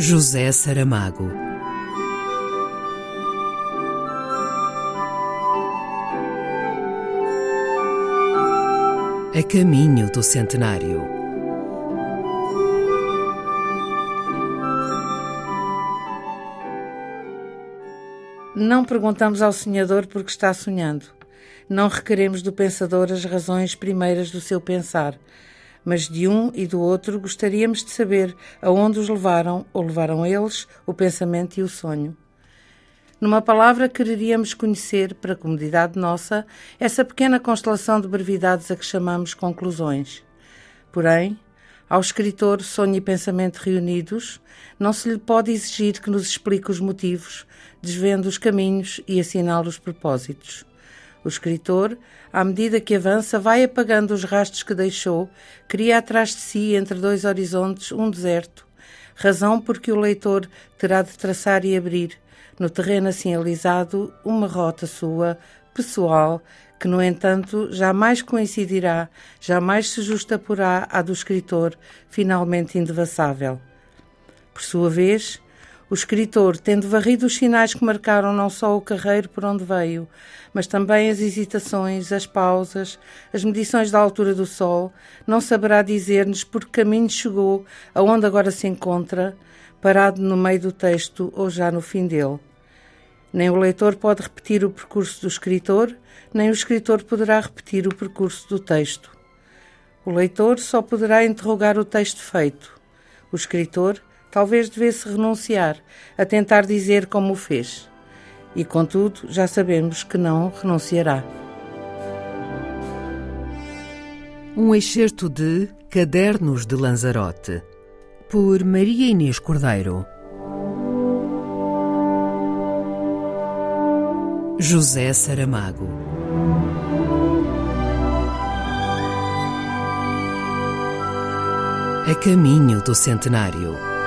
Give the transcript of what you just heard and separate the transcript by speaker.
Speaker 1: José Saramago. A caminho do centenário.
Speaker 2: Não perguntamos ao sonhador porque está sonhando. Não requeremos do pensador as razões primeiras do seu pensar mas de um e do outro gostaríamos de saber aonde os levaram ou levaram eles o pensamento e o sonho. Numa palavra, quereríamos conhecer, para comodidade nossa, essa pequena constelação de brevidades a que chamamos conclusões. Porém, ao escritor Sonho e Pensamento reunidos, não se lhe pode exigir que nos explique os motivos, desvendo os caminhos e assinale os propósitos. O escritor, à medida que avança, vai apagando os rastros que deixou, cria atrás de si, entre dois horizontes, um deserto, razão porque o leitor terá de traçar e abrir, no terreno assim alisado, uma rota sua, pessoal, que, no entanto, jamais coincidirá, jamais se justaporá à do escritor, finalmente indevassável. Por sua vez, o escritor, tendo varrido os sinais que marcaram não só o carreiro por onde veio, mas também as hesitações, as pausas, as medições da altura do sol, não saberá dizer-nos por que caminho chegou aonde agora se encontra, parado no meio do texto ou já no fim dele. Nem o leitor pode repetir o percurso do escritor, nem o escritor poderá repetir o percurso do texto. O leitor só poderá interrogar o texto feito. O escritor talvez devesse renunciar a tentar dizer como o fez. E contudo, já sabemos que não renunciará.
Speaker 1: Um excerto de Cadernos de Lanzarote, por Maria Inês Cordeiro. José Saramago. A caminho do centenário.